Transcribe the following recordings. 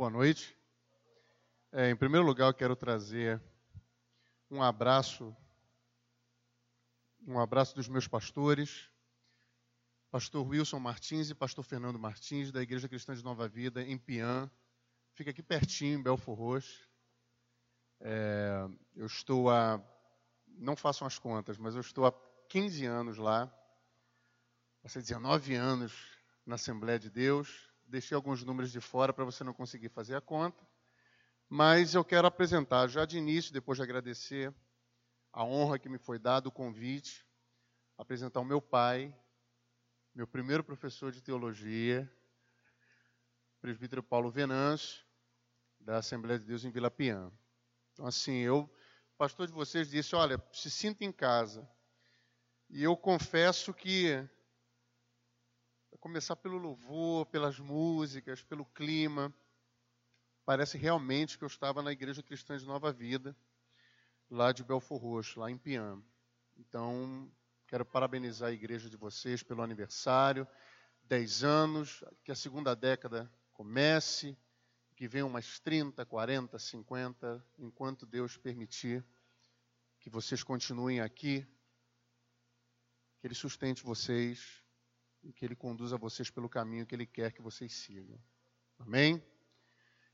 Boa noite. É, em primeiro lugar, eu quero trazer um abraço, um abraço dos meus pastores, pastor Wilson Martins e pastor Fernando Martins, da Igreja Cristã de Nova Vida, em Pian. Fica aqui pertinho, em Belfor Roxo. É, eu estou a, não façam as contas, mas eu estou há 15 anos lá, passei 19 anos na Assembleia de Deus, deixei alguns números de fora para você não conseguir fazer a conta. Mas eu quero apresentar já de início, depois de agradecer a honra que me foi dada, o convite, apresentar o meu pai, meu primeiro professor de teologia, presbítero Paulo Venâncio, da Assembleia de Deus em Vila Piã. Então, assim, eu, pastor de vocês disse: olha, se sinta em casa. E eu confesso que começar pelo louvor, pelas músicas, pelo clima. Parece realmente que eu estava na Igreja Cristã de Nova Vida, lá de Belfor Roxo, lá em Piam. Então, quero parabenizar a igreja de vocês pelo aniversário, 10 anos, que a segunda década comece, que venham umas 30, 40, 50, enquanto Deus permitir que vocês continuem aqui, que Ele sustente vocês, e que Ele conduza vocês pelo caminho que Ele quer que vocês sigam. Amém?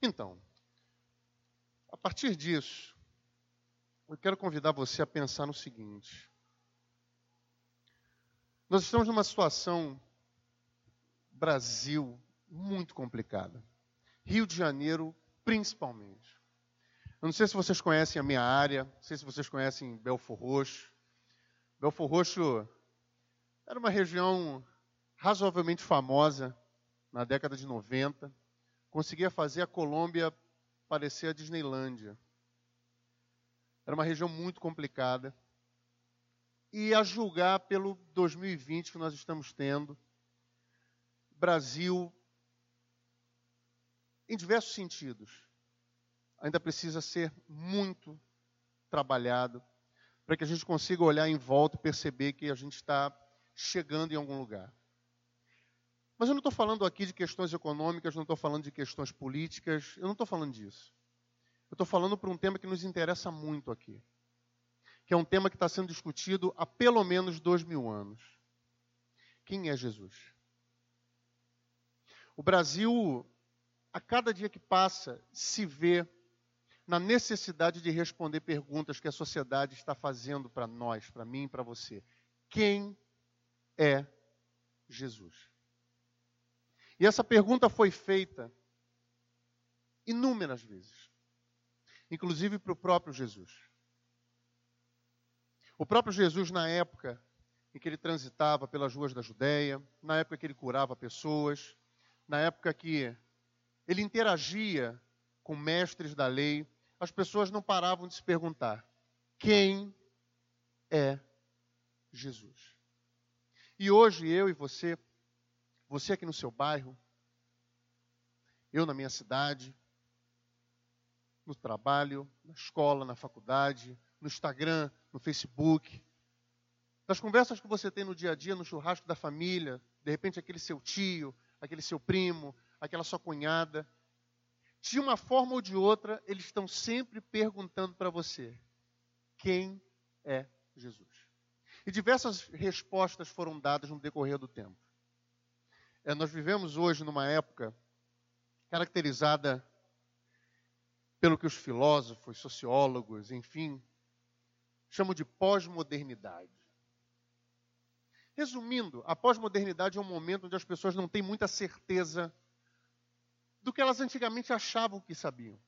Então, a partir disso, eu quero convidar você a pensar no seguinte: nós estamos numa situação, Brasil, muito complicada. Rio de Janeiro, principalmente. Eu não sei se vocês conhecem a minha área, não sei se vocês conhecem Belfor Roxo. Belfor Roxo era uma região razoavelmente famosa na década de 90, conseguia fazer a Colômbia parecer a Disneylândia. Era uma região muito complicada. E a julgar pelo 2020 que nós estamos tendo, Brasil, em diversos sentidos, ainda precisa ser muito trabalhado para que a gente consiga olhar em volta e perceber que a gente está chegando em algum lugar. Mas eu não estou falando aqui de questões econômicas, não estou falando de questões políticas, eu não estou falando disso. Eu estou falando por um tema que nos interessa muito aqui, que é um tema que está sendo discutido há pelo menos dois mil anos. Quem é Jesus? O Brasil, a cada dia que passa, se vê na necessidade de responder perguntas que a sociedade está fazendo para nós, para mim e para você. Quem é Jesus? E essa pergunta foi feita inúmeras vezes, inclusive para o próprio Jesus. O próprio Jesus, na época em que ele transitava pelas ruas da Judéia, na época que ele curava pessoas, na época que ele interagia com mestres da lei, as pessoas não paravam de se perguntar: quem é Jesus? E hoje eu e você você aqui no seu bairro, eu na minha cidade, no trabalho, na escola, na faculdade, no Instagram, no Facebook, das conversas que você tem no dia a dia, no churrasco da família, de repente aquele seu tio, aquele seu primo, aquela sua cunhada, de uma forma ou de outra, eles estão sempre perguntando para você: quem é Jesus? E diversas respostas foram dadas no decorrer do tempo. É, nós vivemos hoje numa época caracterizada pelo que os filósofos, sociólogos, enfim, chamam de pós-modernidade. Resumindo, a pós-modernidade é um momento onde as pessoas não têm muita certeza do que elas antigamente achavam que sabiam.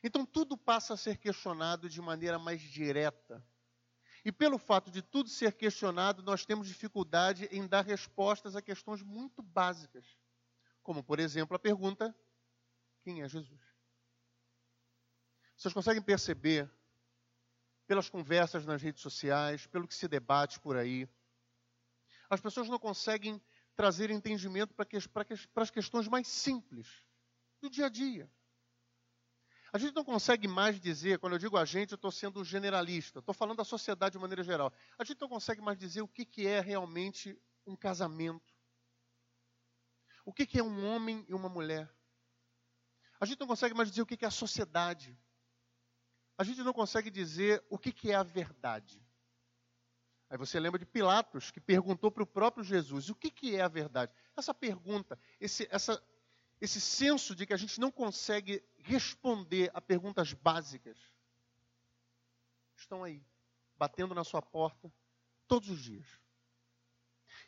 Então tudo passa a ser questionado de maneira mais direta e pelo fato de tudo ser questionado, nós temos dificuldade em dar respostas a questões muito básicas. Como, por exemplo, a pergunta: quem é Jesus? Vocês conseguem perceber, pelas conversas nas redes sociais, pelo que se debate por aí, as pessoas não conseguem trazer entendimento para, que, para, que, para as questões mais simples do dia a dia. A gente não consegue mais dizer, quando eu digo a gente, eu estou sendo generalista, estou falando da sociedade de maneira geral. A gente não consegue mais dizer o que, que é realmente um casamento. O que, que é um homem e uma mulher. A gente não consegue mais dizer o que é a sociedade. A gente não consegue dizer o que é a verdade. Aí você lembra de Pilatos, que perguntou para o próprio Jesus: o que é a verdade? Essa pergunta, esse, essa, esse senso de que a gente não consegue responder a perguntas básicas, estão aí, batendo na sua porta todos os dias.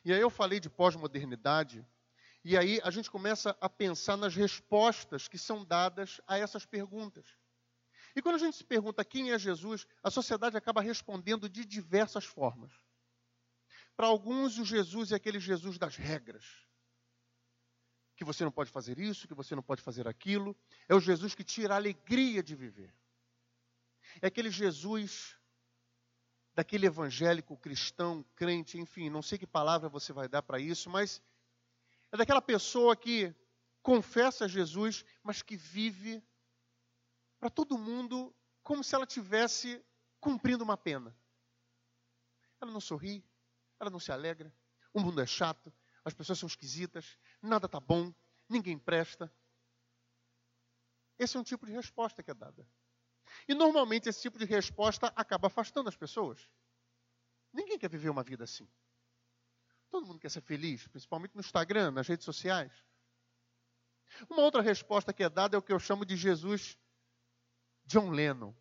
E aí eu falei de pós-modernidade, e aí a gente começa a pensar nas respostas que são dadas a essas perguntas. E quando a gente se pergunta quem é Jesus, a sociedade acaba respondendo de diversas formas. Para alguns, o Jesus é aquele Jesus das regras. Que você não pode fazer isso, que você não pode fazer aquilo. É o Jesus que tira a alegria de viver. É aquele Jesus daquele evangélico cristão, crente, enfim, não sei que palavra você vai dar para isso, mas é daquela pessoa que confessa Jesus, mas que vive para todo mundo como se ela tivesse cumprindo uma pena. Ela não sorri, ela não se alegra, o mundo é chato, as pessoas são esquisitas, nada está bom, ninguém presta. Esse é um tipo de resposta que é dada. E normalmente esse tipo de resposta acaba afastando as pessoas. Ninguém quer viver uma vida assim. Todo mundo quer ser feliz, principalmente no Instagram, nas redes sociais. Uma outra resposta que é dada é o que eu chamo de Jesus John Lennon.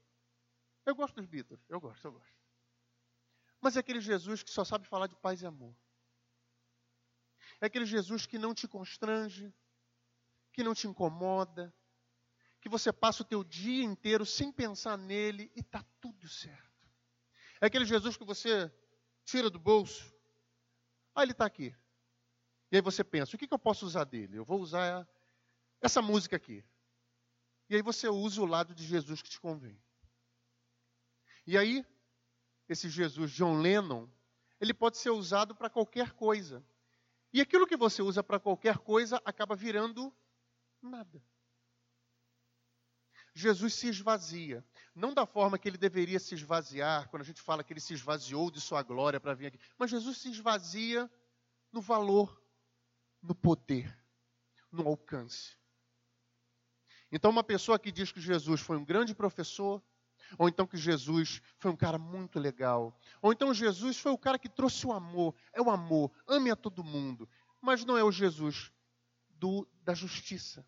Eu gosto dos Beatles, eu gosto, eu gosto. Mas é aquele Jesus que só sabe falar de paz e amor. É aquele Jesus que não te constrange, que não te incomoda, que você passa o teu dia inteiro sem pensar nele e está tudo certo. É aquele Jesus que você tira do bolso, ah, ele está aqui. E aí você pensa, o que, que eu posso usar dele? Eu vou usar essa música aqui. E aí você usa o lado de Jesus que te convém. E aí, esse Jesus John Lennon, ele pode ser usado para qualquer coisa. E aquilo que você usa para qualquer coisa acaba virando nada. Jesus se esvazia. Não da forma que ele deveria se esvaziar, quando a gente fala que ele se esvaziou de sua glória para vir aqui. Mas Jesus se esvazia no valor, no poder, no alcance. Então, uma pessoa que diz que Jesus foi um grande professor, ou então que Jesus foi um cara muito legal, ou então Jesus foi o cara que trouxe o amor, é o amor, ame a todo mundo, mas não é o Jesus do, da justiça.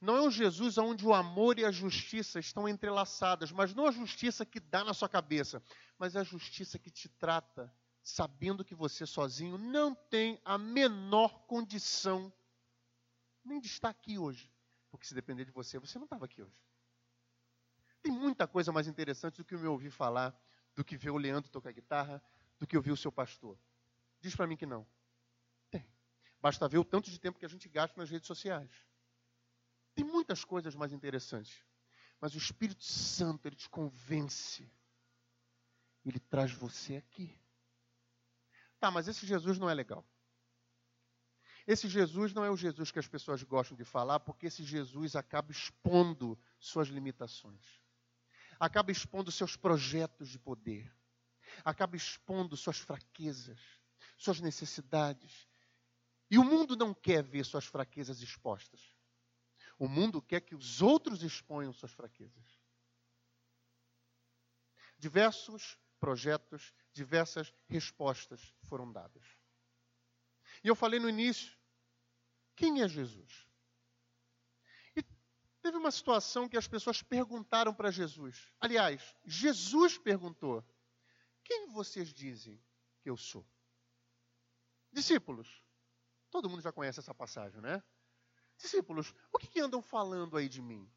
Não é o Jesus onde o amor e a justiça estão entrelaçadas, mas não a justiça que dá na sua cabeça, mas a justiça que te trata, sabendo que você sozinho não tem a menor condição nem de estar aqui hoje. Porque se depender de você, você não estava aqui hoje. Tem muita coisa mais interessante do que me ouvir falar, do que ver o Leandro tocar guitarra, do que ouvir o seu pastor. Diz para mim que não. Tem. Basta ver o tanto de tempo que a gente gasta nas redes sociais. Tem muitas coisas mais interessantes. Mas o Espírito Santo, ele te convence. Ele traz você aqui. Tá, mas esse Jesus não é legal. Esse Jesus não é o Jesus que as pessoas gostam de falar, porque esse Jesus acaba expondo suas limitações, acaba expondo seus projetos de poder, acaba expondo suas fraquezas, suas necessidades. E o mundo não quer ver suas fraquezas expostas. O mundo quer que os outros exponham suas fraquezas. Diversos projetos, diversas respostas foram dadas. E eu falei no início, quem é Jesus? Teve uma situação que as pessoas perguntaram para Jesus. Aliás, Jesus perguntou: Quem vocês dizem que eu sou? Discípulos. Todo mundo já conhece essa passagem, né? Discípulos, o que, que andam falando aí de mim?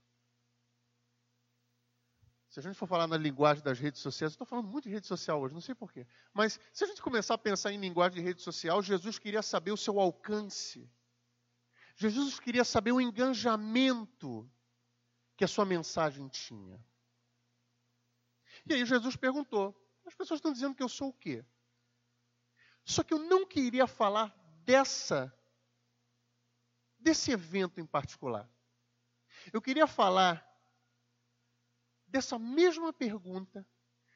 Se a gente for falar na linguagem das redes sociais, estou falando muito de rede social hoje, não sei porquê. Mas se a gente começar a pensar em linguagem de rede social, Jesus queria saber o seu alcance. Jesus queria saber o engajamento que a sua mensagem tinha. E aí Jesus perguntou: as pessoas estão dizendo que eu sou o quê? Só que eu não queria falar dessa desse evento em particular. Eu queria falar dessa mesma pergunta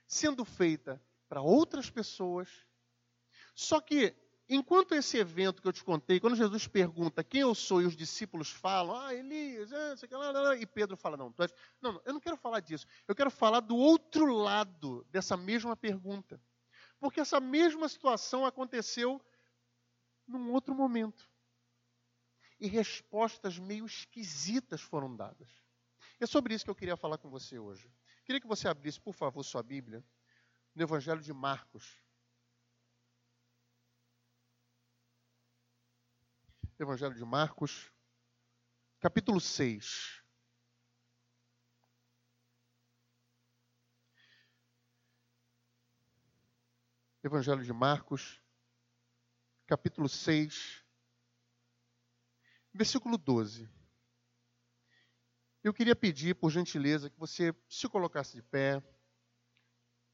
sendo feita para outras pessoas, só que enquanto esse evento que eu te contei, quando Jesus pergunta quem eu sou e os discípulos falam, ah, Elias, ah, sei lá, lá, lá, e Pedro fala, não, tu és... não, não, eu não quero falar disso. Eu quero falar do outro lado dessa mesma pergunta. Porque essa mesma situação aconteceu num outro momento. E respostas meio esquisitas foram dadas. É sobre isso que eu queria falar com você hoje. Queria que você abrisse, por favor, sua Bíblia no Evangelho de Marcos. Evangelho de Marcos, capítulo 6. Evangelho de Marcos, capítulo 6, versículo 12. Eu queria pedir, por gentileza, que você se colocasse de pé,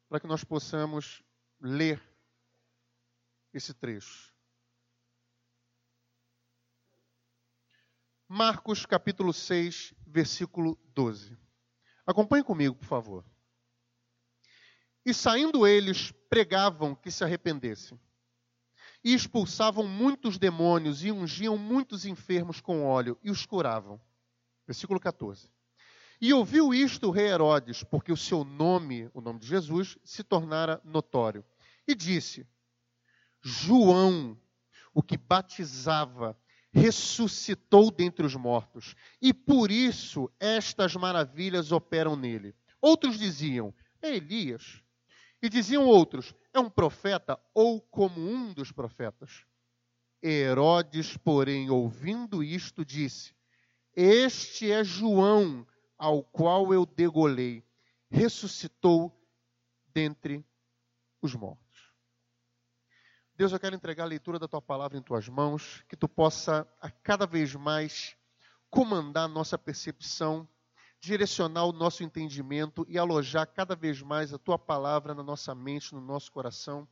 para que nós possamos ler esse trecho. Marcos capítulo 6, versículo 12. Acompanhe comigo, por favor. E saindo eles, pregavam que se arrependessem. E expulsavam muitos demônios e ungiam muitos enfermos com óleo e os curavam. Versículo 14. E ouviu isto o rei Herodes, porque o seu nome, o nome de Jesus, se tornara notório. E disse: João, o que batizava, ressuscitou dentre os mortos, e por isso estas maravilhas operam nele. Outros diziam: É Elias. E diziam outros: É um profeta ou como um dos profetas. Herodes, porém, ouvindo isto, disse: Este é João, ao qual eu degolei, ressuscitou dentre os mortos. Deus, eu quero entregar a leitura da tua palavra em tuas mãos, que tu possa a cada vez mais comandar nossa percepção, direcionar o nosso entendimento e alojar cada vez mais a tua palavra na nossa mente, no nosso coração,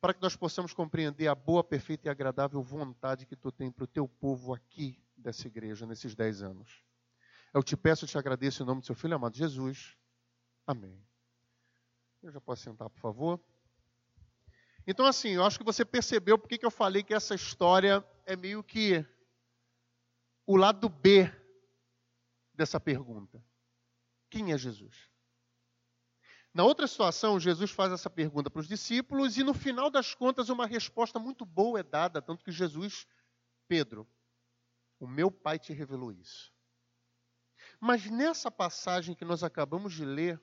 para que nós possamos compreender a boa, perfeita e agradável vontade que tu tem para o teu povo aqui dessa igreja, nesses dez anos. Eu te peço e te agradeço em nome do seu filho amado Jesus. Amém. Eu já posso sentar, por favor. Então, assim, eu acho que você percebeu porque que eu falei que essa história é meio que o lado B dessa pergunta. Quem é Jesus? Na outra situação, Jesus faz essa pergunta para os discípulos e no final das contas uma resposta muito boa é dada, tanto que Jesus, Pedro, o meu pai te revelou isso. Mas nessa passagem que nós acabamos de ler,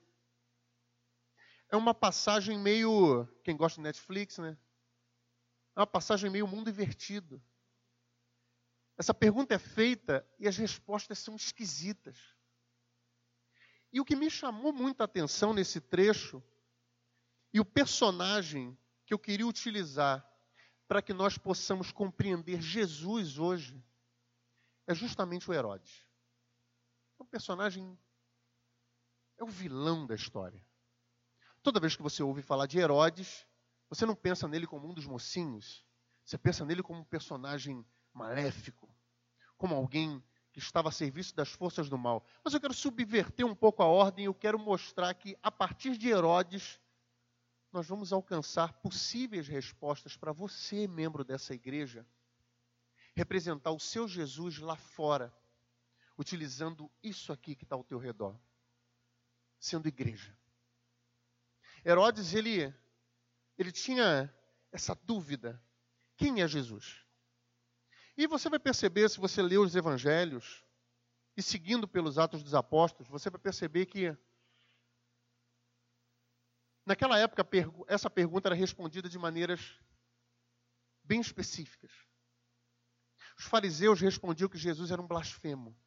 é uma passagem meio. Quem gosta de Netflix, né? É uma passagem meio mundo invertido. Essa pergunta é feita e as respostas são esquisitas. E o que me chamou muita atenção nesse trecho, e o personagem que eu queria utilizar para que nós possamos compreender Jesus hoje, é justamente o Herodes. É um personagem, é o vilão da história. Toda vez que você ouve falar de Herodes, você não pensa nele como um dos mocinhos, você pensa nele como um personagem maléfico, como alguém que estava a serviço das forças do mal. Mas eu quero subverter um pouco a ordem eu quero mostrar que, a partir de Herodes, nós vamos alcançar possíveis respostas para você, membro dessa igreja, representar o seu Jesus lá fora, utilizando isso aqui que está ao teu redor, sendo igreja. Herodes, ele, ele tinha essa dúvida: quem é Jesus? E você vai perceber, se você ler os evangelhos, e seguindo pelos Atos dos Apóstolos, você vai perceber que naquela época essa pergunta era respondida de maneiras bem específicas. Os fariseus respondiam que Jesus era um blasfemo.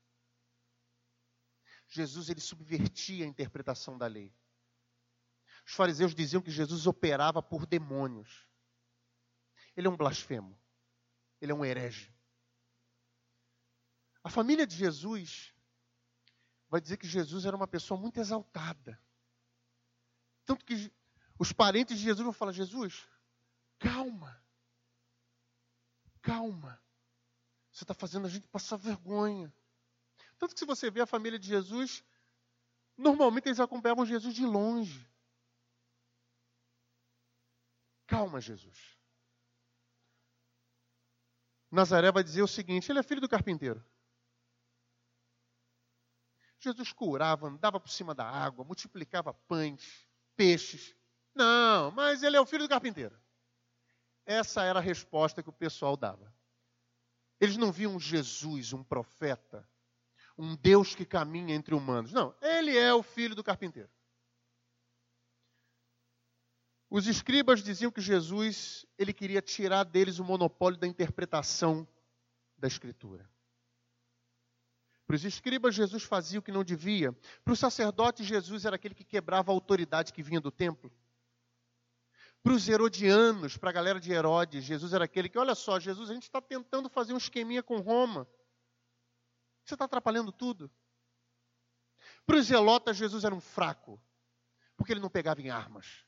Jesus ele subvertia a interpretação da lei. Os fariseus diziam que Jesus operava por demônios. Ele é um blasfemo. Ele é um herege. A família de Jesus vai dizer que Jesus era uma pessoa muito exaltada. Tanto que os parentes de Jesus vão falar: Jesus, calma. Calma. Você está fazendo a gente passar vergonha. Tanto que se você vê a família de Jesus, normalmente eles acompanhavam Jesus de longe. Calma, Jesus. Nazaré vai dizer o seguinte: ele é filho do carpinteiro. Jesus curava, andava por cima da água, multiplicava pães, peixes. Não, mas ele é o filho do carpinteiro. Essa era a resposta que o pessoal dava. Eles não viam Jesus, um profeta, um Deus que caminha entre humanos. Não, ele é o filho do carpinteiro. Os escribas diziam que Jesus, ele queria tirar deles o monopólio da interpretação da escritura. Para os escribas, Jesus fazia o que não devia. Para os sacerdotes, Jesus era aquele que quebrava a autoridade que vinha do templo. Para os herodianos, para a galera de Herodes, Jesus era aquele que, olha só, Jesus, a gente está tentando fazer um esqueminha com Roma. Você está atrapalhando tudo. Para os zelotas, Jesus era um fraco, porque ele não pegava em armas.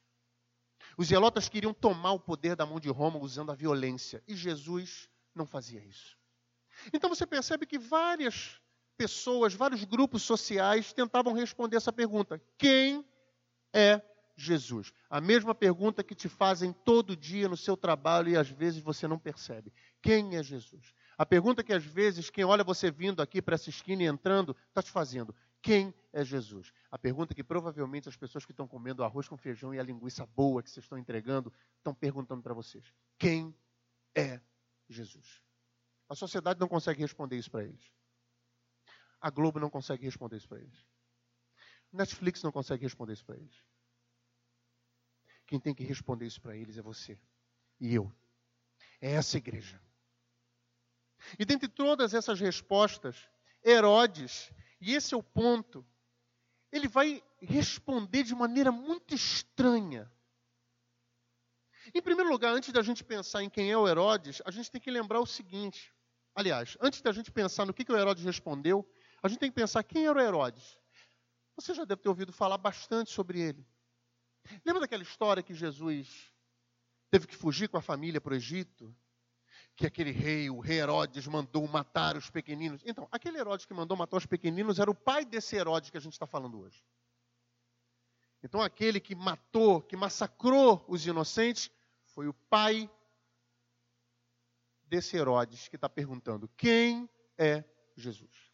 Os zelotas queriam tomar o poder da mão de Roma usando a violência. E Jesus não fazia isso. Então você percebe que várias pessoas, vários grupos sociais tentavam responder essa pergunta: quem é Jesus? A mesma pergunta que te fazem todo dia no seu trabalho e às vezes você não percebe. Quem é Jesus? A pergunta que às vezes quem olha você vindo aqui para essa esquina e entrando está te fazendo: quem é Jesus? A pergunta que provavelmente as pessoas que estão comendo arroz com feijão e a linguiça boa que vocês estão entregando estão perguntando para vocês: quem é Jesus? A sociedade não consegue responder isso para eles. A Globo não consegue responder isso para eles. Netflix não consegue responder isso para eles. Quem tem que responder isso para eles é você e eu. É essa igreja. E dentre todas essas respostas, Herodes e esse é o ponto. Ele vai responder de maneira muito estranha. Em primeiro lugar, antes da gente pensar em quem é o Herodes, a gente tem que lembrar o seguinte. Aliás, antes da gente pensar no que, que o Herodes respondeu, a gente tem que pensar quem era o Herodes. Você já deve ter ouvido falar bastante sobre ele. Lembra daquela história que Jesus teve que fugir com a família para o Egito? Que aquele rei, o rei Herodes, mandou matar os pequeninos. Então, aquele Herodes que mandou matar os pequeninos era o pai desse Herodes que a gente está falando hoje. Então, aquele que matou, que massacrou os inocentes, foi o pai desse Herodes que está perguntando: quem é Jesus?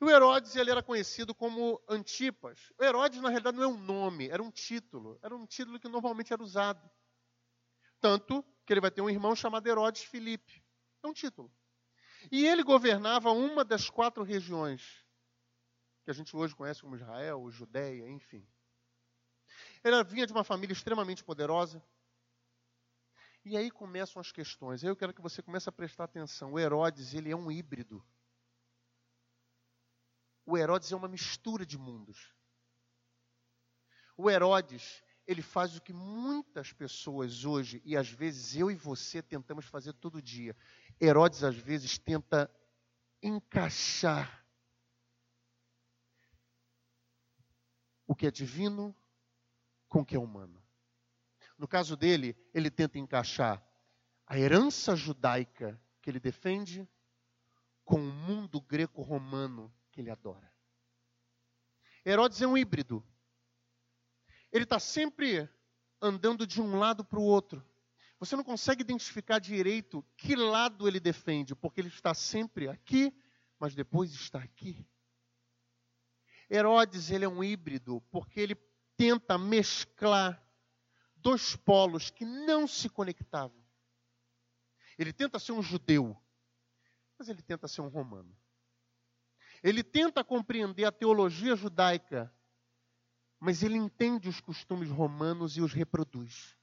E o Herodes ele era conhecido como Antipas. O Herodes, na realidade, não é um nome, era um título. Era um título que normalmente era usado. Tanto que ele vai ter um irmão chamado Herodes Filipe. É um título. E ele governava uma das quatro regiões que a gente hoje conhece como Israel, Judéia, enfim. Ele vinha de uma família extremamente poderosa. E aí começam as questões. Eu quero que você comece a prestar atenção. O Herodes, ele é um híbrido. O Herodes é uma mistura de mundos. O Herodes, ele faz o que muitas pessoas hoje, e às vezes eu e você tentamos fazer todo dia. Herodes, às vezes, tenta encaixar o que é divino com o que é humano. No caso dele, ele tenta encaixar a herança judaica que ele defende com o mundo greco-romano que ele adora. Herodes é um híbrido ele está sempre andando de um lado para o outro. Você não consegue identificar direito que lado ele defende, porque ele está sempre aqui, mas depois está aqui. Herodes ele é um híbrido, porque ele tenta mesclar dois polos que não se conectavam. Ele tenta ser um judeu, mas ele tenta ser um romano. Ele tenta compreender a teologia judaica, mas ele entende os costumes romanos e os reproduz.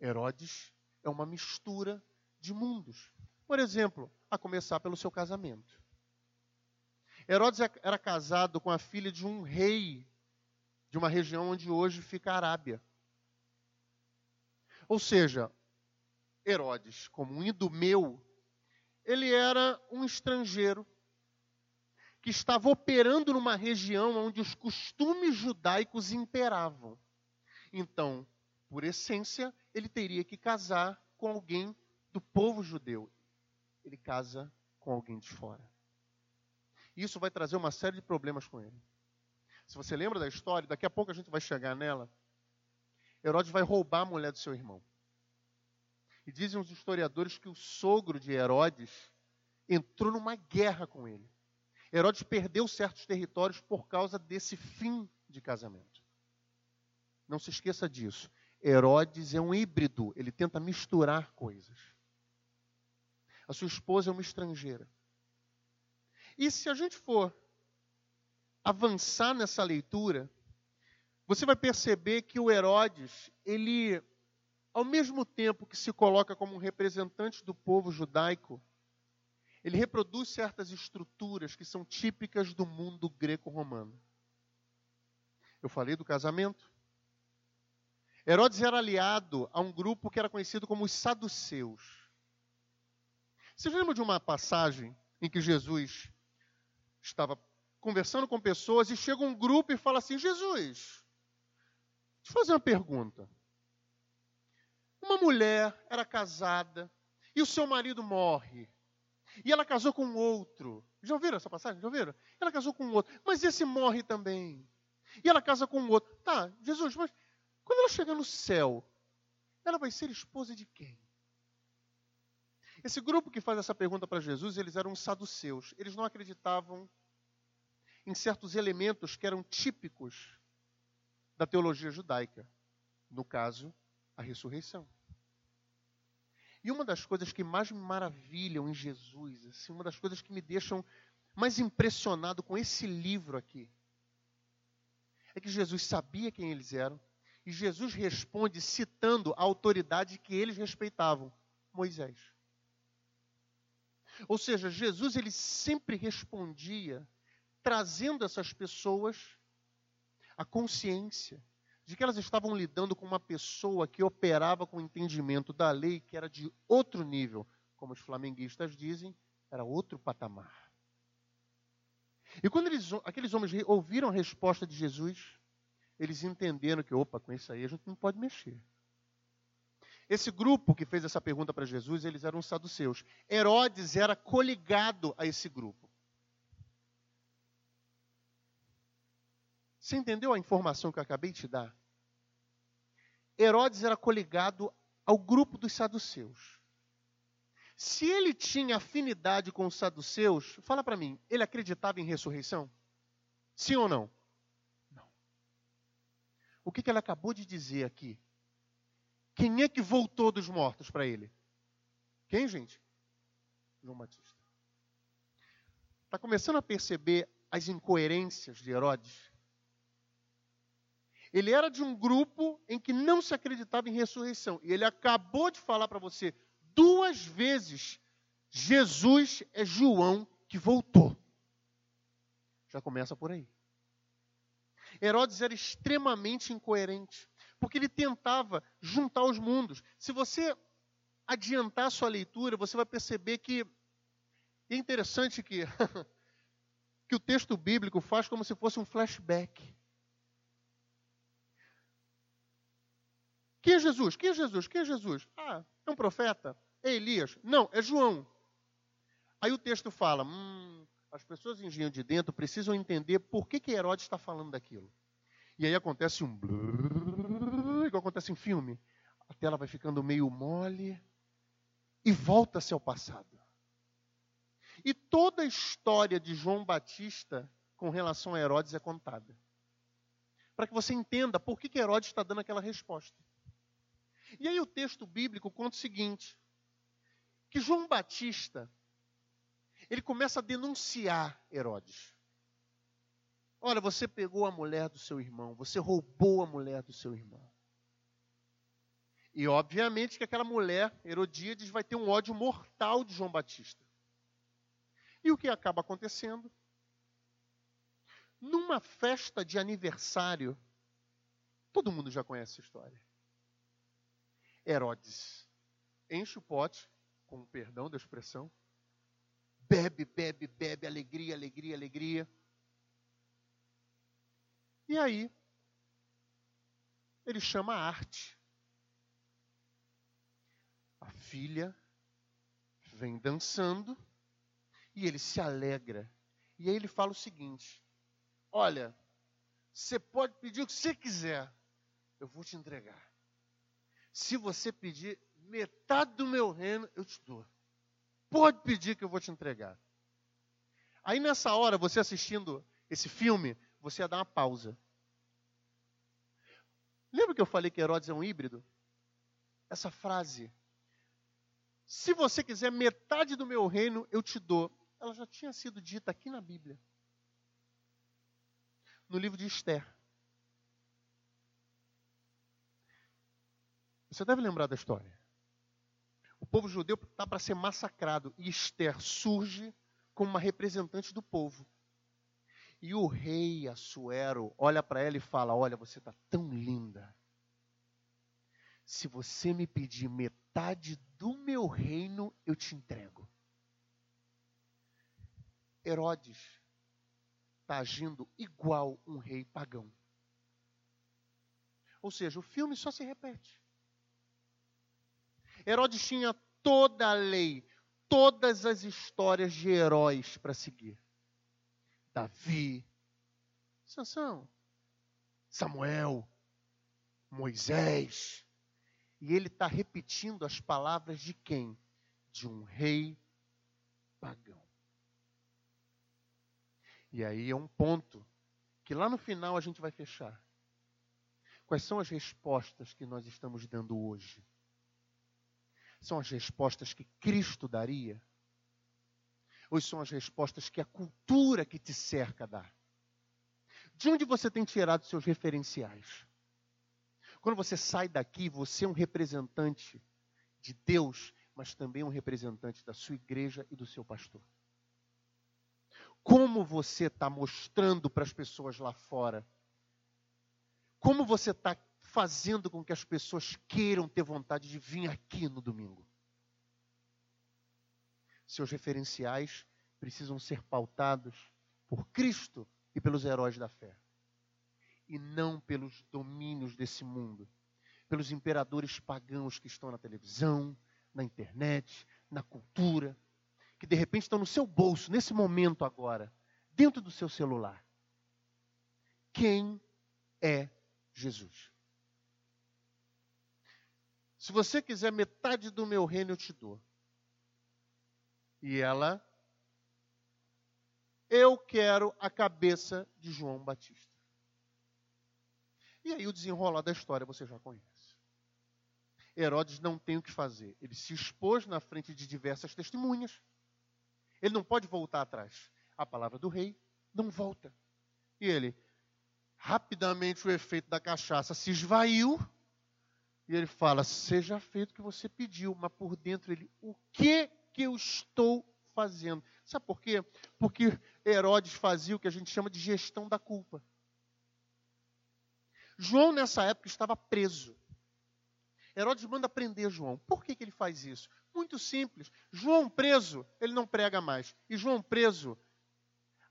Herodes é uma mistura de mundos. Por exemplo, a começar pelo seu casamento. Herodes era casado com a filha de um rei de uma região onde hoje fica a Arábia. Ou seja, Herodes, como um idumeu, ele era um estrangeiro que estava operando numa região onde os costumes judaicos imperavam. Então, por essência, ele teria que casar com alguém do povo judeu. Ele casa com alguém de fora. Isso vai trazer uma série de problemas com ele. Se você lembra da história, daqui a pouco a gente vai chegar nela. Herodes vai roubar a mulher do seu irmão. E dizem os historiadores que o sogro de Herodes entrou numa guerra com ele. Herodes perdeu certos territórios por causa desse fim de casamento. Não se esqueça disso. Herodes é um híbrido, ele tenta misturar coisas. A sua esposa é uma estrangeira. E se a gente for avançar nessa leitura, você vai perceber que o Herodes, ele, ao mesmo tempo que se coloca como um representante do povo judaico, ele reproduz certas estruturas que são típicas do mundo greco-romano. Eu falei do casamento. Herodes era aliado a um grupo que era conhecido como os saduceus. Você lembra de uma passagem em que Jesus estava conversando com pessoas e chega um grupo e fala assim: Jesus, deixa eu fazer uma pergunta. Uma mulher era casada e o seu marido morre. E ela casou com outro. Já ouviram essa passagem? Já ouviram? Ela casou com outro. Mas esse morre também. E ela casa com outro. Tá, Jesus, mas quando ela chegar no céu, ela vai ser esposa de quem? Esse grupo que faz essa pergunta para Jesus, eles eram saduceus. Eles não acreditavam em certos elementos que eram típicos da teologia judaica. No caso, a ressurreição. E uma das coisas que mais me maravilham em Jesus, assim, uma das coisas que me deixam mais impressionado com esse livro aqui, é que Jesus sabia quem eles eram, e Jesus responde citando a autoridade que eles respeitavam, Moisés. Ou seja, Jesus ele sempre respondia trazendo essas pessoas a consciência de que elas estavam lidando com uma pessoa que operava com o entendimento da lei que era de outro nível, como os flamenguistas dizem, era outro patamar. E quando eles, aqueles homens ouviram a resposta de Jesus, eles entenderam que, opa, com isso aí a gente não pode mexer. Esse grupo que fez essa pergunta para Jesus, eles eram saduceus. Herodes era coligado a esse grupo. Você entendeu a informação que eu acabei de te dar? Herodes era coligado ao grupo dos saduceus. Se ele tinha afinidade com os saduceus, fala para mim, ele acreditava em ressurreição? Sim ou não? Não. O que, que ele acabou de dizer aqui? Quem é que voltou dos mortos para ele? Quem, gente? João Batista. Está começando a perceber as incoerências de Herodes? Ele era de um grupo em que não se acreditava em ressurreição. E ele acabou de falar para você duas vezes: Jesus é João que voltou. Já começa por aí. Herodes era extremamente incoerente porque ele tentava juntar os mundos. Se você adiantar a sua leitura, você vai perceber que é interessante que, que o texto bíblico faz como se fosse um flashback. Quem é Jesus? Quem é Jesus? Quem é Jesus? Ah, é um profeta? É Elias? Não, é João. Aí o texto fala: hum, as pessoas engenham de dentro precisam entender por que, que Herodes está falando daquilo. E aí acontece um igual acontece em filme. A tela vai ficando meio mole e volta-se ao passado. E toda a história de João Batista com relação a Herodes é contada. Para que você entenda por que, que Herodes está dando aquela resposta. E aí o texto bíblico conta o seguinte: que João Batista ele começa a denunciar Herodes. Olha, você pegou a mulher do seu irmão, você roubou a mulher do seu irmão. E obviamente que aquela mulher, Herodíades, vai ter um ódio mortal de João Batista. E o que acaba acontecendo? Numa festa de aniversário, todo mundo já conhece essa história. Herodes enche o pote, com perdão da expressão, bebe, bebe, bebe, alegria, alegria, alegria. E aí, ele chama a arte a filha vem dançando e ele se alegra. E aí ele fala o seguinte: Olha, você pode pedir o que você quiser, eu vou te entregar. Se você pedir metade do meu reino eu te dou. Pode pedir que eu vou te entregar. Aí nessa hora, você assistindo esse filme, você ia dar uma pausa. Lembra que eu falei que Herodes é um híbrido? Essa frase, se você quiser metade do meu reino, eu te dou. Ela já tinha sido dita aqui na Bíblia. No livro de Esther. Você deve lembrar da história. O povo judeu está para ser massacrado e Esther surge como uma representante do povo. E o rei Assuero olha para ela e fala: Olha, você está tão linda. Se você me pedir metade do meu reino, eu te entrego. Herodes está agindo igual um rei pagão. Ou seja, o filme só se repete. Herodes tinha toda a lei, todas as histórias de heróis para seguir. Davi, Sansão, Samuel, Moisés. E ele está repetindo as palavras de quem? De um rei pagão. E aí é um ponto que lá no final a gente vai fechar. Quais são as respostas que nós estamos dando hoje? São as respostas que Cristo daria? Ou são as respostas que a cultura que te cerca dá? De onde você tem tirado seus referenciais? Quando você sai daqui, você é um representante de Deus, mas também um representante da sua igreja e do seu pastor. Como você está mostrando para as pessoas lá fora? Como você está fazendo com que as pessoas queiram ter vontade de vir aqui no domingo. Seus referenciais precisam ser pautados por Cristo e pelos heróis da fé, e não pelos domínios desse mundo, pelos imperadores pagãos que estão na televisão, na internet, na cultura, que de repente estão no seu bolso, nesse momento agora, dentro do seu celular. Quem é Jesus? Se você quiser metade do meu reino, eu te dou. E ela, eu quero a cabeça de João Batista. E aí o desenrolar da história você já conhece. Herodes não tem o que fazer. Ele se expôs na frente de diversas testemunhas. Ele não pode voltar atrás. A palavra do rei não volta. E ele, rapidamente o efeito da cachaça se esvaiu e ele fala: Seja feito o que você pediu, mas por dentro ele, o que que eu estou fazendo? Sabe por quê? Porque Herodes fazia o que a gente chama de gestão da culpa. João, nessa época, estava preso. Herodes manda prender João. Por que, que ele faz isso? Muito simples. João preso, ele não prega mais. E João preso,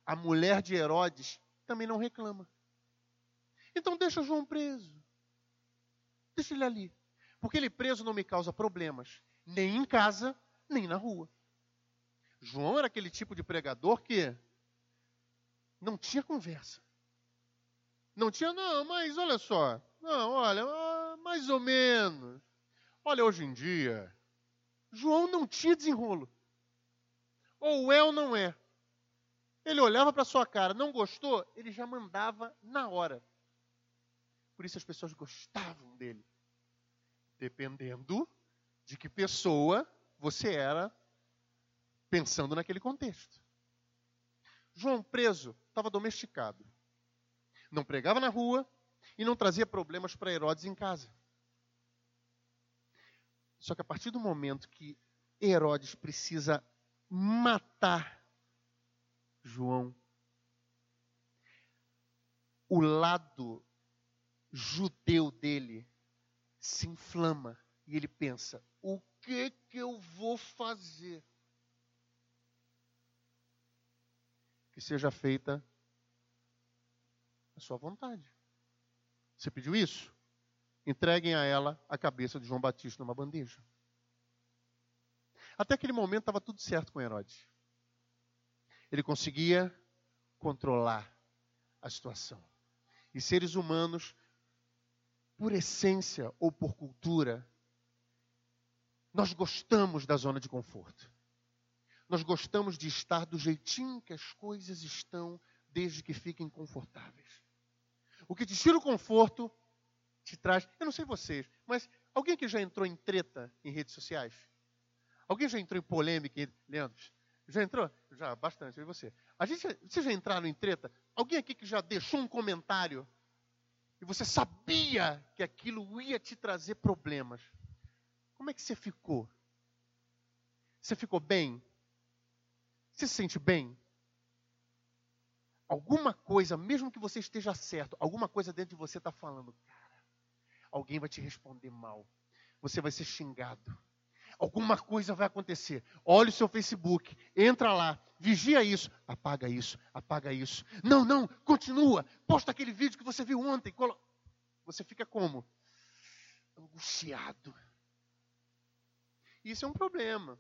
a mulher de Herodes também não reclama. Então deixa João preso. Deixa ele ali. Porque ele preso não me causa problemas, nem em casa, nem na rua. João era aquele tipo de pregador que não tinha conversa. Não tinha, não, mas olha só. Não, olha, ah, mais ou menos. Olha, hoje em dia, João não tinha desenrolo. Ou é ou não é. Ele olhava para sua cara, não gostou, ele já mandava na hora. Por isso as pessoas gostavam dele. Dependendo de que pessoa você era pensando naquele contexto. João preso estava domesticado. Não pregava na rua e não trazia problemas para Herodes em casa. Só que a partir do momento que Herodes precisa matar João, o lado judeu dele se inflama e ele pensa: o que que eu vou fazer? Que seja feita a sua vontade. Você pediu isso? Entreguem a ela a cabeça de João Batista numa bandeja. Até aquele momento estava tudo certo com Herodes. Ele conseguia controlar a situação. E seres humanos por essência ou por cultura, Nós gostamos da zona de conforto. Nós gostamos de estar do jeitinho que as coisas estão, desde que fiquem confortáveis. O que te tira o conforto te traz. Eu não sei vocês, mas alguém que já entrou em treta em redes sociais? Alguém já entrou em polêmica? Em... Leandro, já entrou? Já, bastante, eu e você. A gente, vocês já entraram em treta? Alguém aqui que já deixou um comentário e você sabia que aquilo ia te trazer problemas? Como é que você ficou? Você ficou bem? Você se sente bem? Alguma coisa, mesmo que você esteja certo, alguma coisa dentro de você está falando, cara, alguém vai te responder mal. Você vai ser xingado. Alguma coisa vai acontecer. Olha o seu Facebook, entra lá, vigia isso, apaga isso, apaga isso. Não, não, continua. Posta aquele vídeo que você viu ontem. Você fica como? Angustiado. Isso é um problema.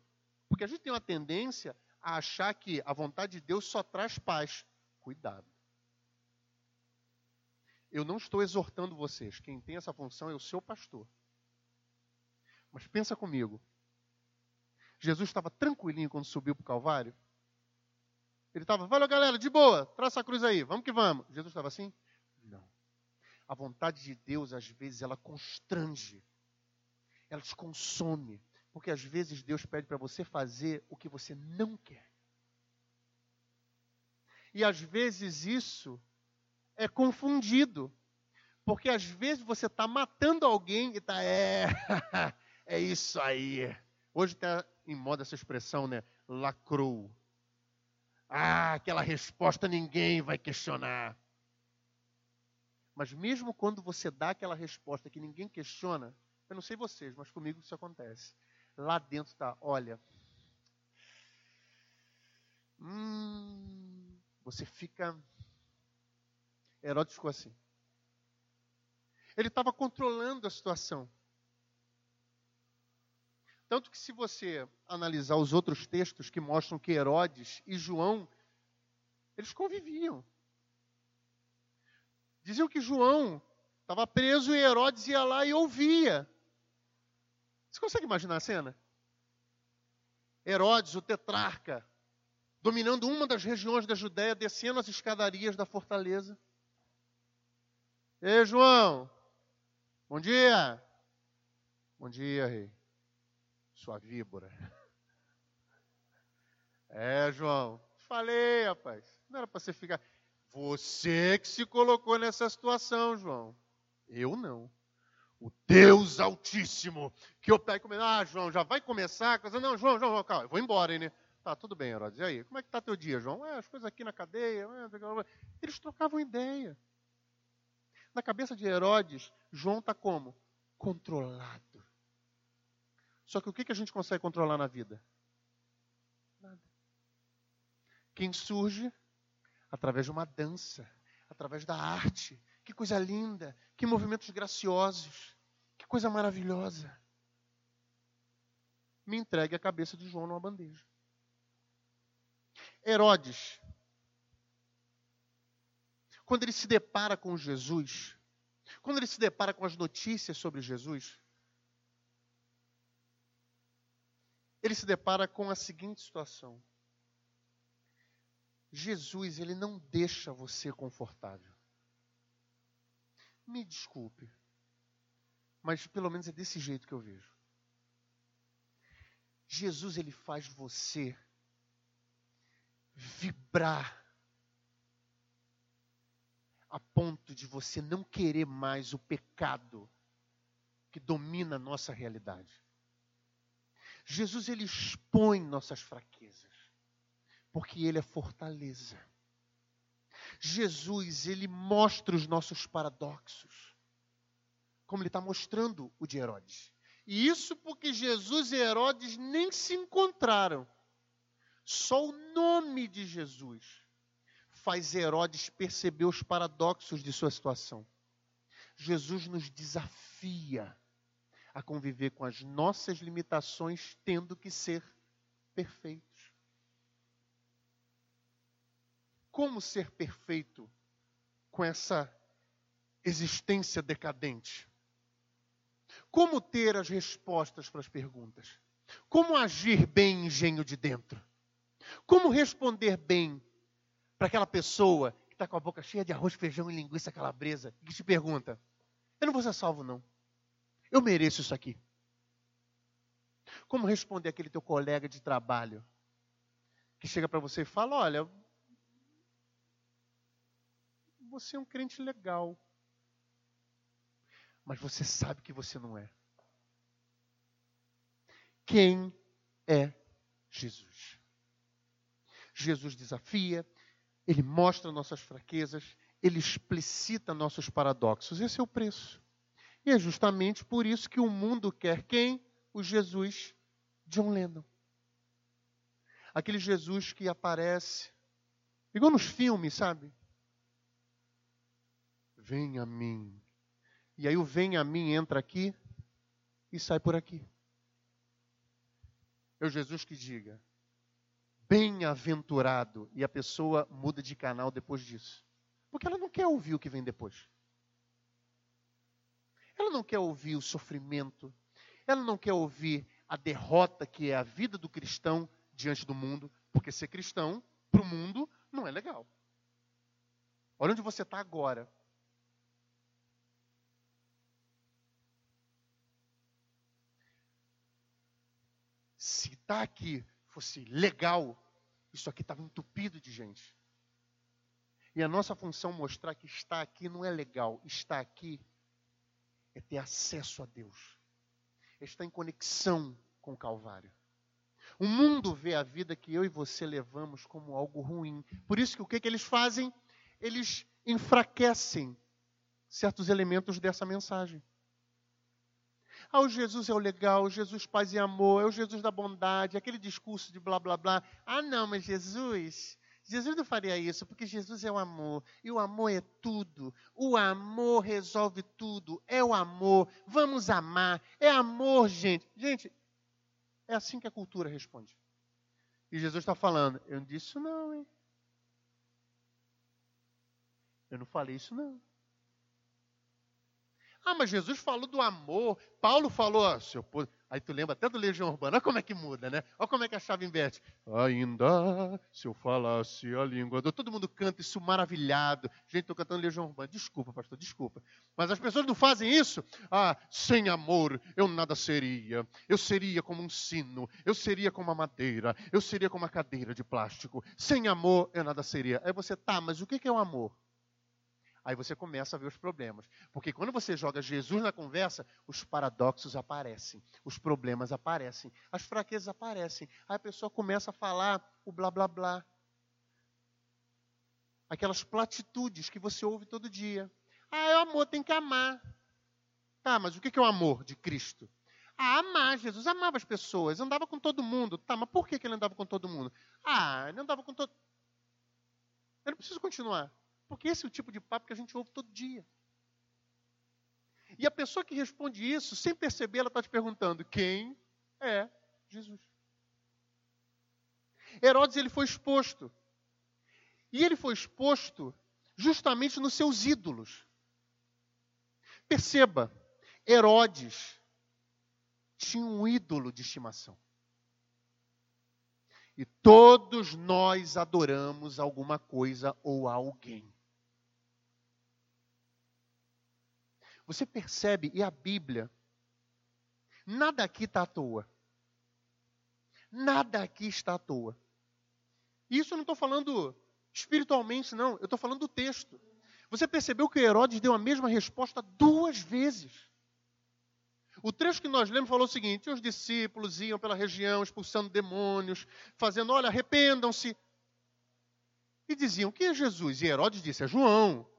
Porque a gente tem uma tendência a achar que a vontade de Deus só traz paz. Cuidado. Eu não estou exortando vocês. Quem tem essa função é o seu pastor. Mas pensa comigo. Jesus estava tranquilinho quando subiu para o Calvário? Ele estava, valeu galera, de boa, traça a cruz aí, vamos que vamos. Jesus estava assim? Não. A vontade de Deus, às vezes, ela constrange, ela te consome, porque às vezes Deus pede para você fazer o que você não quer. E às vezes isso é confundido. Porque às vezes você está matando alguém e está, é, é isso aí. Hoje está em moda essa expressão, né? Lacrou. Ah, aquela resposta ninguém vai questionar. Mas mesmo quando você dá aquela resposta que ninguém questiona, eu não sei vocês, mas comigo isso acontece lá dentro está, olha, hum, você fica. Herodes ficou assim. Ele estava controlando a situação. Tanto que, se você analisar os outros textos que mostram que Herodes e João, eles conviviam. Diziam que João estava preso e Herodes ia lá e ouvia. Você consegue imaginar a cena? Herodes, o tetrarca, dominando uma das regiões da Judéia, descendo as escadarias da fortaleza. Ei, João, bom dia. Bom dia, rei. Sua víbora. É, João, falei, rapaz. Não era para você ficar. Você que se colocou nessa situação, João. Eu não o Deus Altíssimo, que eu pego e ah, João, já vai começar? Não, João, João, calma, eu vou embora, hein, né? Tá, tudo bem, Herodes. E aí, como é que tá teu dia, João? É, as coisas aqui na cadeia. É, eles trocavam ideia. Na cabeça de Herodes, João está como? Controlado. Só que o que, que a gente consegue controlar na vida? Nada. Quem surge? Através de uma dança, através da arte, que coisa linda, que movimentos graciosos, que coisa maravilhosa. Me entregue a cabeça de João numa bandeja. Herodes, quando ele se depara com Jesus, quando ele se depara com as notícias sobre Jesus, ele se depara com a seguinte situação: Jesus, ele não deixa você confortável. Me desculpe, mas pelo menos é desse jeito que eu vejo. Jesus ele faz você vibrar a ponto de você não querer mais o pecado que domina a nossa realidade. Jesus ele expõe nossas fraquezas, porque ele é fortaleza. Jesus, ele mostra os nossos paradoxos, como ele está mostrando o de Herodes. E isso porque Jesus e Herodes nem se encontraram. Só o nome de Jesus faz Herodes perceber os paradoxos de sua situação. Jesus nos desafia a conviver com as nossas limitações, tendo que ser perfeito. como ser perfeito com essa existência decadente? Como ter as respostas para as perguntas? Como agir bem engenho de dentro? Como responder bem para aquela pessoa que está com a boca cheia de arroz, feijão e linguiça calabresa e que te pergunta: Eu não vou ser salvo, não. Eu mereço isso aqui. Como responder aquele teu colega de trabalho que chega para você e fala: Olha, você é um crente legal, mas você sabe que você não é. Quem é Jesus? Jesus desafia, ele mostra nossas fraquezas, ele explicita nossos paradoxos. Esse é o preço. E é justamente por isso que o mundo quer quem? O Jesus John Lennon. Aquele Jesus que aparece, igual nos filmes, sabe? Vem a mim. E aí o vem a mim entra aqui e sai por aqui. É o Jesus que diga: bem-aventurado, e a pessoa muda de canal depois disso. Porque ela não quer ouvir o que vem depois. Ela não quer ouvir o sofrimento. Ela não quer ouvir a derrota que é a vida do cristão diante do mundo. Porque ser cristão para o mundo não é legal. Olha onde você está agora. Se está aqui fosse legal, isso aqui estava entupido de gente. E a nossa função mostrar que está aqui não é legal, está aqui é ter acesso a Deus, é estar em conexão com o Calvário. O mundo vê a vida que eu e você levamos como algo ruim. Por isso que o que, que eles fazem? Eles enfraquecem certos elementos dessa mensagem. Ah, o Jesus é o legal, o Jesus paz e amor, é o Jesus da bondade, aquele discurso de blá blá blá. Ah, não, mas Jesus, Jesus não faria isso, porque Jesus é o amor, e o amor é tudo. O amor resolve tudo, é o amor. Vamos amar, é amor, gente. Gente, é assim que a cultura responde. E Jesus está falando, eu não disse isso não, hein? Eu não falei isso não. Ah, mas Jesus falou do amor. Paulo falou, ó, seu Aí tu lembra até do Legião Urbana. Olha como é que muda, né? Olha como é que a chave inverte. Ainda se eu falasse a língua. Todo mundo canta isso maravilhado. Gente, estou cantando Legião Urbana. Desculpa, pastor, desculpa. Mas as pessoas não fazem isso. Ah, sem amor eu nada seria. Eu seria como um sino. Eu seria como uma madeira. Eu seria como uma cadeira de plástico. Sem amor eu nada seria. Aí você, tá, mas o que é o amor? Aí você começa a ver os problemas. Porque quando você joga Jesus na conversa, os paradoxos aparecem, os problemas aparecem, as fraquezas aparecem. Aí a pessoa começa a falar o blá blá blá. Aquelas platitudes que você ouve todo dia. Ah, é o amor, tem que amar. Tá, mas o que é o amor de Cristo? Ah, amar. Jesus amava as pessoas, andava com todo mundo. Tá, mas por que ele andava com todo mundo? Ah, ele andava com todo. Eu não preciso continuar. Porque esse é o tipo de papo que a gente ouve todo dia. E a pessoa que responde isso, sem perceber, ela está te perguntando: quem é Jesus? Herodes ele foi exposto. E ele foi exposto justamente nos seus ídolos. Perceba, Herodes tinha um ídolo de estimação. E todos nós adoramos alguma coisa ou alguém. Você percebe, e a Bíblia, nada aqui está à toa. Nada aqui está à toa. Isso eu não estou falando espiritualmente, não. Eu estou falando do texto. Você percebeu que Herodes deu a mesma resposta duas vezes. O trecho que nós lemos falou o seguinte: os discípulos iam pela região expulsando demônios, fazendo, olha, arrependam-se. E diziam: que é Jesus? E Herodes disse: é João.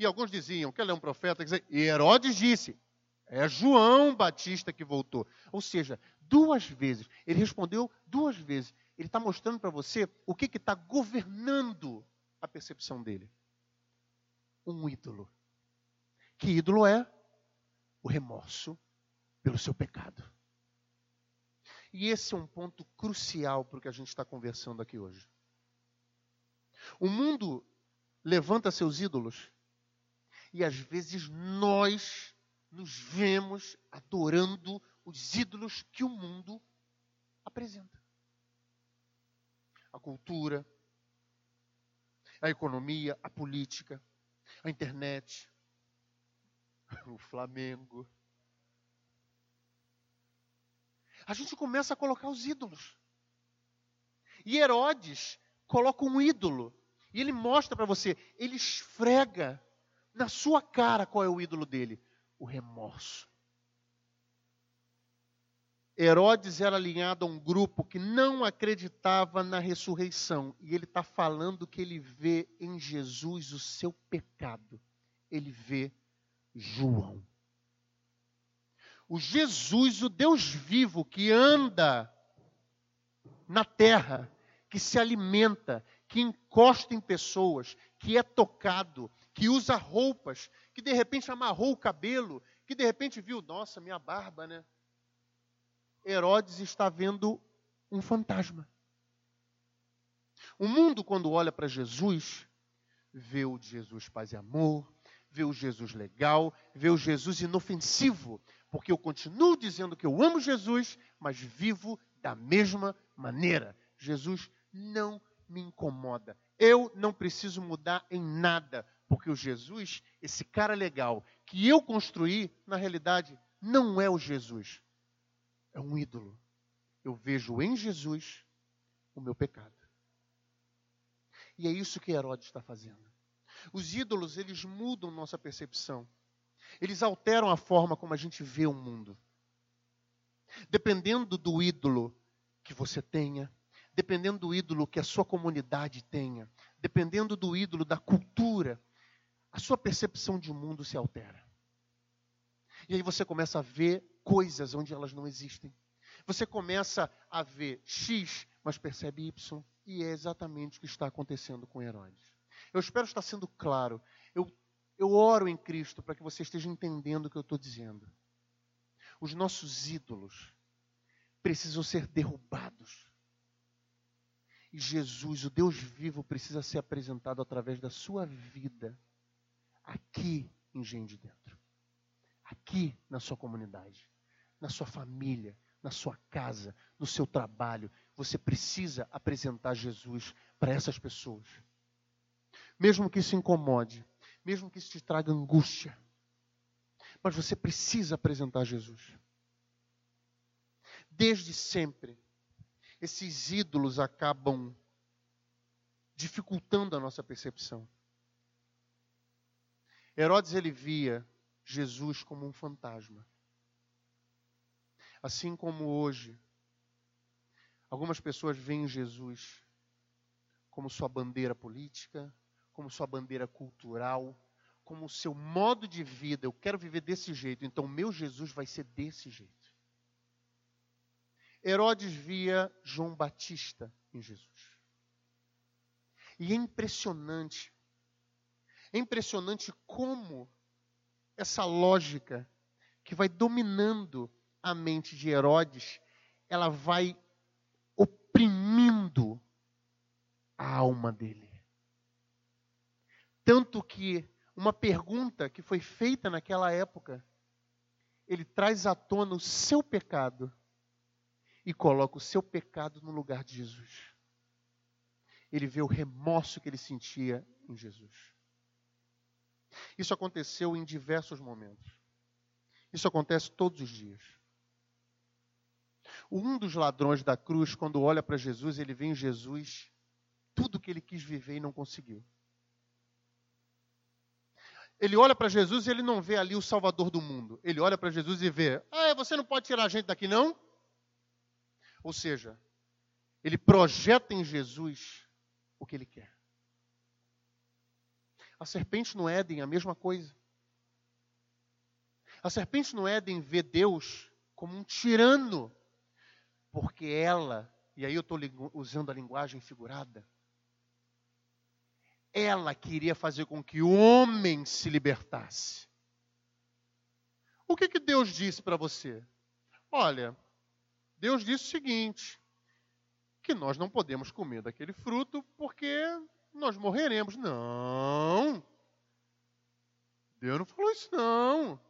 E alguns diziam que ele é um profeta. E Herodes disse: é João Batista que voltou. Ou seja, duas vezes. Ele respondeu duas vezes. Ele está mostrando para você o que está governando a percepção dele. Um ídolo. Que ídolo é? O remorso pelo seu pecado. E esse é um ponto crucial para o que a gente está conversando aqui hoje. O mundo levanta seus ídolos e às vezes nós nos vemos adorando os ídolos que o mundo apresenta. A cultura, a economia, a política, a internet, o Flamengo. A gente começa a colocar os ídolos. E Herodes coloca um ídolo. E ele mostra para você, ele esfrega na sua cara qual é o ídolo dele: o remorso. Herodes era alinhado a um grupo que não acreditava na ressurreição. E ele está falando que ele vê em Jesus o seu pecado. Ele vê João. O Jesus, o Deus vivo que anda na terra, que se alimenta, que encosta em pessoas, que é tocado, que usa roupas, que de repente amarrou o cabelo, que de repente viu, nossa, minha barba, né? Herodes está vendo um fantasma. O mundo, quando olha para Jesus, vê o Jesus paz e amor, vê o Jesus legal, vê o Jesus inofensivo, porque eu continuo dizendo que eu amo Jesus, mas vivo da mesma maneira. Jesus não me incomoda. Eu não preciso mudar em nada, porque o Jesus, esse cara legal que eu construí, na realidade, não é o Jesus. É um ídolo. Eu vejo em Jesus o meu pecado. E é isso que Herodes está fazendo. Os ídolos, eles mudam nossa percepção. Eles alteram a forma como a gente vê o mundo. Dependendo do ídolo que você tenha, dependendo do ídolo que a sua comunidade tenha, dependendo do ídolo da cultura, a sua percepção de mundo se altera. E aí você começa a ver coisas onde elas não existem. Você começa a ver X, mas percebe Y, e é exatamente o que está acontecendo com Herodes. Eu espero estar sendo claro. Eu, eu oro em Cristo para que você esteja entendendo o que eu estou dizendo. Os nossos ídolos precisam ser derrubados. E Jesus, o Deus vivo, precisa ser apresentado através da sua vida, aqui em de Dentro, aqui na sua comunidade, na sua família, na sua casa, no seu trabalho. Você precisa apresentar Jesus para essas pessoas. Mesmo que isso incomode, mesmo que isso te traga angústia. Mas você precisa apresentar Jesus. Desde sempre, esses ídolos acabam dificultando a nossa percepção. Herodes ele via Jesus como um fantasma. Assim como hoje, algumas pessoas veem Jesus como sua bandeira política, como sua bandeira cultural, como seu modo de vida. Eu quero viver desse jeito, então meu Jesus vai ser desse jeito. Herodes via João Batista em Jesus. E é impressionante, é impressionante como essa lógica que vai dominando a mente de Herodes, ela vai oprimindo a alma dele. Tanto que uma pergunta que foi feita naquela época, ele traz à tona o seu pecado e coloca o seu pecado no lugar de Jesus. Ele vê o remorso que ele sentia em Jesus. Isso aconteceu em diversos momentos. Isso acontece todos os dias. Um dos ladrões da cruz, quando olha para Jesus, ele vê em Jesus tudo que ele quis viver e não conseguiu. Ele olha para Jesus e ele não vê ali o Salvador do mundo. Ele olha para Jesus e vê: Ah, você não pode tirar a gente daqui, não? Ou seja, ele projeta em Jesus o que ele quer. A serpente no Éden, a mesma coisa. A serpente no Éden vê Deus como um tirano porque ela, e aí eu estou usando a linguagem figurada, ela queria fazer com que o homem se libertasse. O que, que Deus disse para você? Olha, Deus disse o seguinte: que nós não podemos comer daquele fruto porque nós morreremos. Não! Deus não falou isso, não.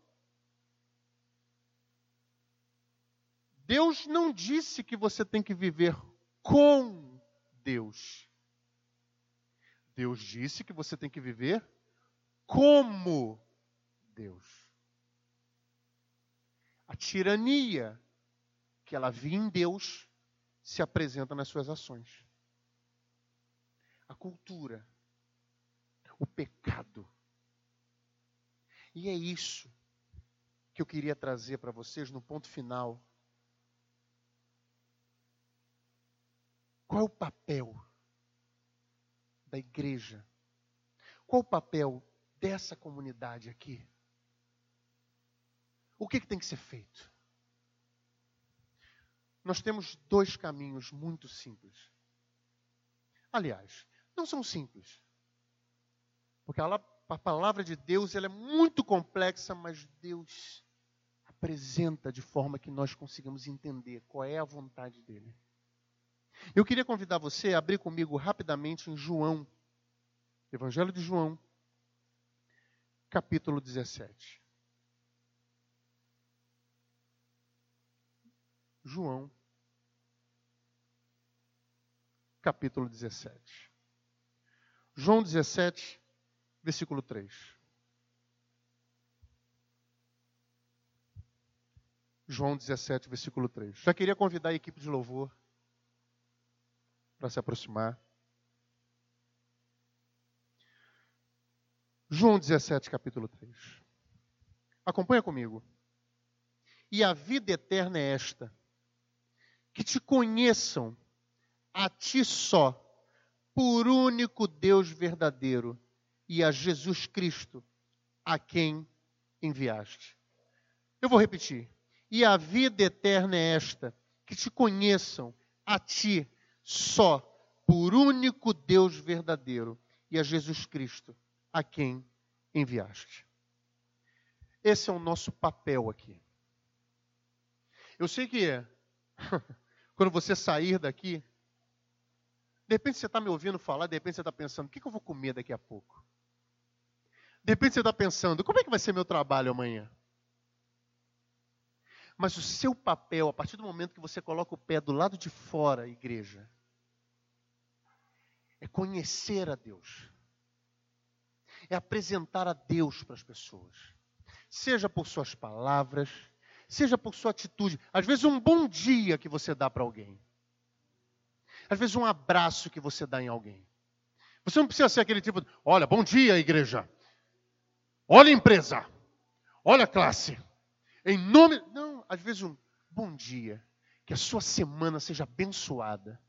Deus não disse que você tem que viver com Deus. Deus disse que você tem que viver como Deus. A tirania que ela via em Deus se apresenta nas suas ações. A cultura, o pecado. E é isso que eu queria trazer para vocês no ponto final. Qual é o papel da igreja? Qual o papel dessa comunidade aqui? O que, que tem que ser feito? Nós temos dois caminhos muito simples. Aliás, não são simples. Porque a, a palavra de Deus ela é muito complexa, mas Deus apresenta de forma que nós consigamos entender qual é a vontade dele. Eu queria convidar você a abrir comigo rapidamente em João, Evangelho de João, capítulo 17. João, capítulo 17. João 17, versículo 3. João 17, versículo 3. Já queria convidar a equipe de louvor para se aproximar. João 17, capítulo 3. Acompanha comigo. E a vida eterna é esta: que te conheçam a ti só, por único Deus verdadeiro, e a Jesus Cristo, a quem enviaste. Eu vou repetir. E a vida eterna é esta: que te conheçam a ti só, por único Deus verdadeiro, e a Jesus Cristo, a quem enviaste. Esse é o nosso papel aqui. Eu sei que quando você sair daqui, de repente você está me ouvindo falar, de repente você está pensando, o que, que eu vou comer daqui a pouco? De repente você está pensando, como é que vai ser meu trabalho amanhã? Mas o seu papel, a partir do momento que você coloca o pé do lado de fora, igreja, é conhecer a Deus. É apresentar a Deus para as pessoas. Seja por suas palavras, seja por sua atitude. Às vezes, um bom dia que você dá para alguém. Às vezes, um abraço que você dá em alguém. Você não precisa ser aquele tipo, de, olha, bom dia, igreja. Olha, empresa. Olha, classe. Em nome. Não, às vezes um bom dia. Que a sua semana seja abençoada.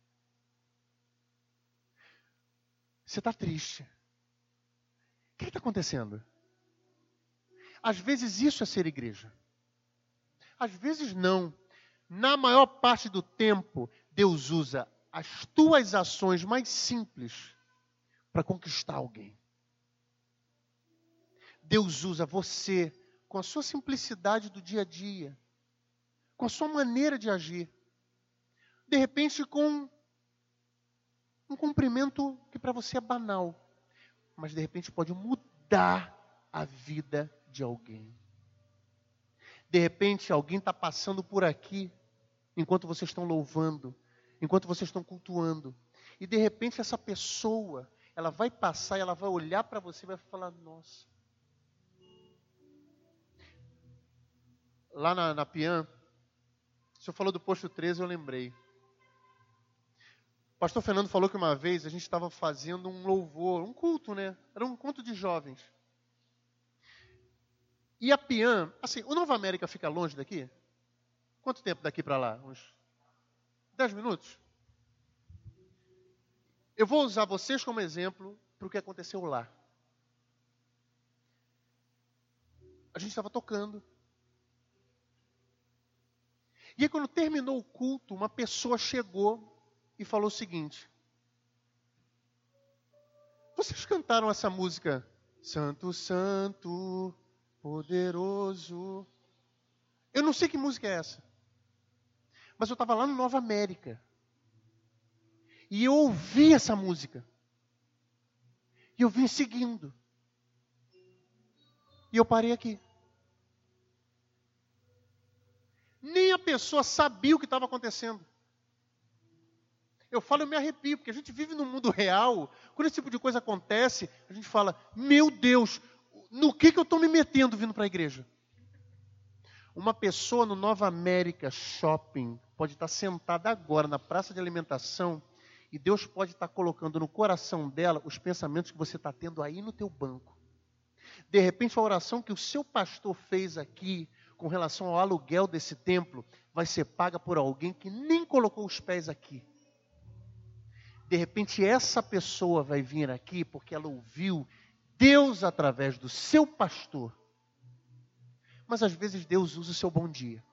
Você está triste. O que está acontecendo? Às vezes isso é ser igreja. Às vezes não. Na maior parte do tempo, Deus usa as tuas ações mais simples para conquistar alguém. Deus usa você com a sua simplicidade do dia a dia, com a sua maneira de agir. De repente, com um cumprimento que para você é banal, mas de repente pode mudar a vida de alguém. De repente, alguém está passando por aqui, enquanto vocês estão louvando, enquanto vocês estão cultuando, e de repente essa pessoa, ela vai passar, ela vai olhar para você e vai falar: Nossa, lá na, na Pian, o senhor falou do posto 13, eu lembrei. O pastor Fernando falou que uma vez a gente estava fazendo um louvor, um culto, né? Era um culto de jovens. E a Pian, assim, o Nova América fica longe daqui? Quanto tempo daqui para lá? Uns 10 minutos? Eu vou usar vocês como exemplo para o que aconteceu lá. A gente estava tocando. E aí, quando terminou o culto, uma pessoa chegou e falou o seguinte: Vocês cantaram essa música, Santo, Santo, Poderoso. Eu não sei que música é essa, mas eu estava lá no Nova América e eu ouvi essa música e eu vim seguindo e eu parei aqui. Nem a pessoa sabia o que estava acontecendo. Eu falo, eu me arrepio, porque a gente vive num mundo real. Quando esse tipo de coisa acontece, a gente fala: Meu Deus, no que, que eu estou me metendo vindo para a igreja? Uma pessoa no Nova América Shopping pode estar sentada agora na praça de alimentação e Deus pode estar colocando no coração dela os pensamentos que você está tendo aí no teu banco. De repente, a oração que o seu pastor fez aqui com relação ao aluguel desse templo vai ser paga por alguém que nem colocou os pés aqui. De repente, essa pessoa vai vir aqui porque ela ouviu Deus através do seu pastor. Mas às vezes Deus usa o seu bom dia.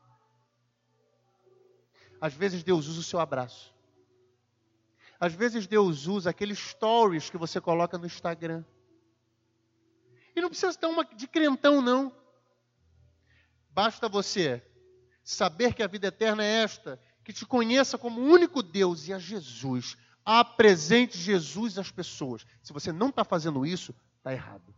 Às vezes Deus usa o seu abraço. Às vezes Deus usa aqueles stories que você coloca no Instagram. E não precisa estar uma de crentão, não. Basta você saber que a vida eterna é esta, que te conheça como único Deus e a Jesus. Apresente Jesus às pessoas. Se você não está fazendo isso, está errado.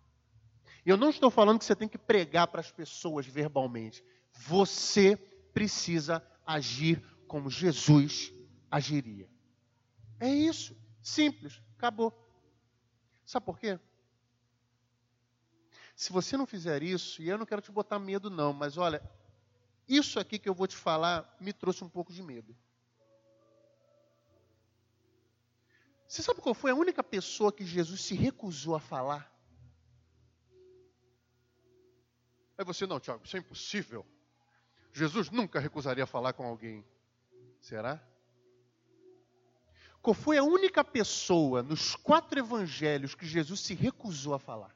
Eu não estou falando que você tem que pregar para as pessoas verbalmente. Você precisa agir como Jesus agiria. É isso. Simples. Acabou. Sabe por quê? Se você não fizer isso, e eu não quero te botar medo, não, mas olha, isso aqui que eu vou te falar me trouxe um pouco de medo. Você sabe qual foi a única pessoa que Jesus se recusou a falar? Aí você, não, Tiago, isso é impossível. Jesus nunca recusaria falar com alguém. Será? Qual foi a única pessoa nos quatro evangelhos que Jesus se recusou a falar?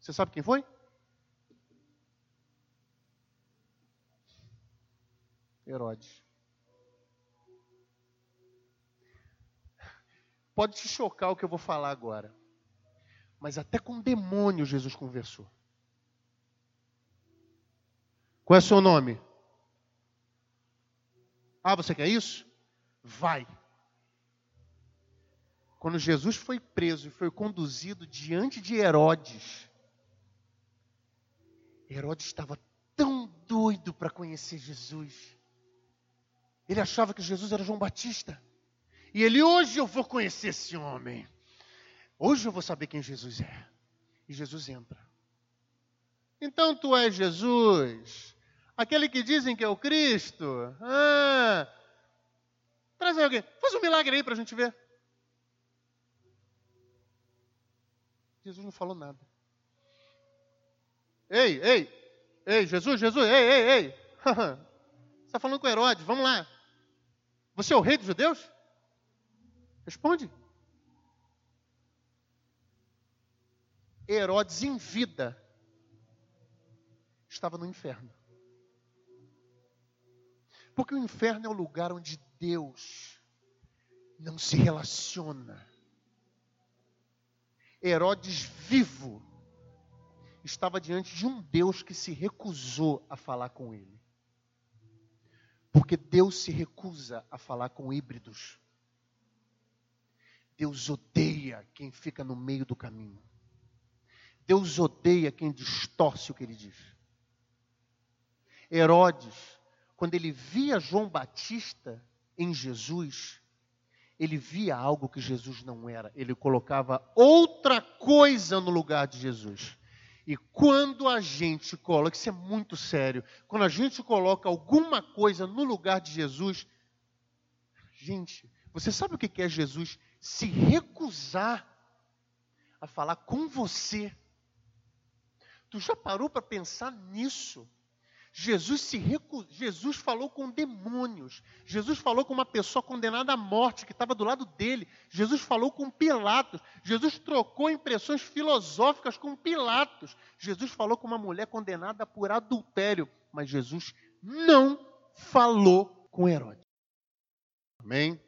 Você sabe quem foi? Herodes. Pode te chocar o que eu vou falar agora. Mas até com demônio Jesus conversou. Qual é o seu nome? Ah, você quer isso? vai. Quando Jesus foi preso e foi conduzido diante de Herodes, Herodes estava tão doido para conhecer Jesus. Ele achava que Jesus era João Batista. E ele, hoje eu vou conhecer esse homem. Hoje eu vou saber quem Jesus é. E Jesus entra. Então tu és Jesus, aquele que dizem que é o Cristo. Ah, Traz alguém. Faz um milagre aí para a gente ver. Jesus não falou nada. Ei, ei, ei, Jesus, Jesus, ei, ei, ei. Você está falando com Herodes, vamos lá. Você é o rei dos judeus? Responde. Herodes em vida estava no inferno. Porque o inferno é o lugar onde Deus não se relaciona. Herodes vivo estava diante de um Deus que se recusou a falar com ele. Porque Deus se recusa a falar com híbridos. Deus odeia quem fica no meio do caminho. Deus odeia quem distorce o que ele diz. Herodes, quando ele via João Batista, em Jesus, ele via algo que Jesus não era. Ele colocava outra coisa no lugar de Jesus. E quando a gente coloca, isso é muito sério, quando a gente coloca alguma coisa no lugar de Jesus, gente, você sabe o que é Jesus se recusar a falar com você? Tu já parou para pensar nisso? Jesus se recu... Jesus falou com demônios. Jesus falou com uma pessoa condenada à morte que estava do lado dele. Jesus falou com Pilatos. Jesus trocou impressões filosóficas com Pilatos. Jesus falou com uma mulher condenada por adultério, mas Jesus não falou com Herodes. Amém.